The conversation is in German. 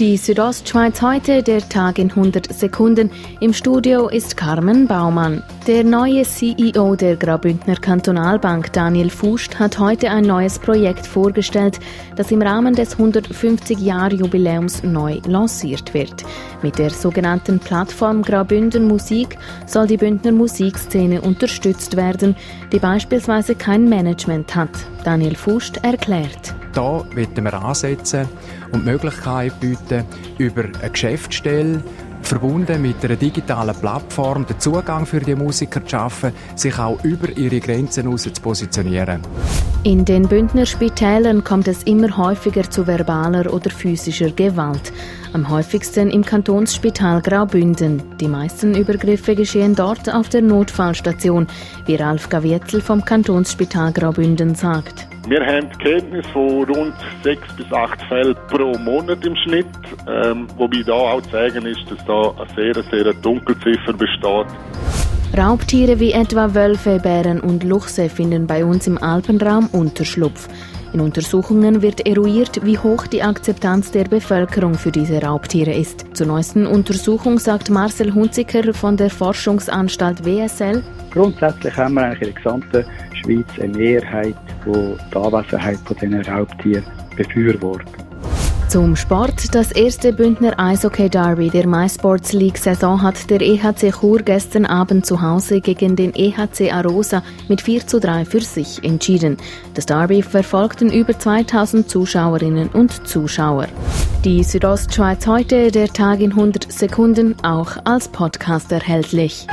Die Südostschweiz heute, der Tag in 100 Sekunden. Im Studio ist Carmen Baumann. Der neue CEO der Graubündner Kantonalbank, Daniel Fust, hat heute ein neues Projekt vorgestellt, das im Rahmen des 150-Jahr-Jubiläums neu lanciert wird. Mit der sogenannten Plattform Graubünden Musik soll die Bündner Musikszene unterstützt werden, die beispielsweise kein Management hat. Daniel Fust erklärt. Da wollen wir ansetzen und die Möglichkeit bieten, über eine Geschäftsstelle verbunden mit einer digitalen Plattform den Zugang für die Musiker zu schaffen, sich auch über ihre Grenzen hinaus zu positionieren. In den Bündner Spitälern kommt es immer häufiger zu verbaler oder physischer Gewalt. Am häufigsten im Kantonsspital Graubünden. Die meisten Übergriffe geschehen dort auf der Notfallstation, wie Ralf Gavietzel vom Kantonsspital Graubünden sagt. Wir haben Kenntnis von rund sechs bis acht Fällen pro Monat im Schnitt, ähm, wobei da auch zu sagen ist, dass da eine sehr, sehr Dunkelziffer besteht. Raubtiere wie etwa Wölfe, Bären und Luchse finden bei uns im Alpenraum Unterschlupf. In Untersuchungen wird eruiert, wie hoch die Akzeptanz der Bevölkerung für diese Raubtiere ist. Zur neuesten Untersuchung sagt Marcel Hunziker von der Forschungsanstalt WSL. Grundsätzlich haben wir eigentlich in der gesamten Schweiz eine Mehrheit, die die Anwesenheit von diesen Raubtieren. Zum Sport. Das erste Bündner Eishockey-Derby der MySports League-Saison hat der EHC Chur gestern Abend zu Hause gegen den EHC Arosa mit 4 zu 3 für sich entschieden. Das Derby verfolgten über 2000 Zuschauerinnen und Zuschauer. Die Südostschweiz heute, der Tag in 100 Sekunden, auch als Podcast erhältlich.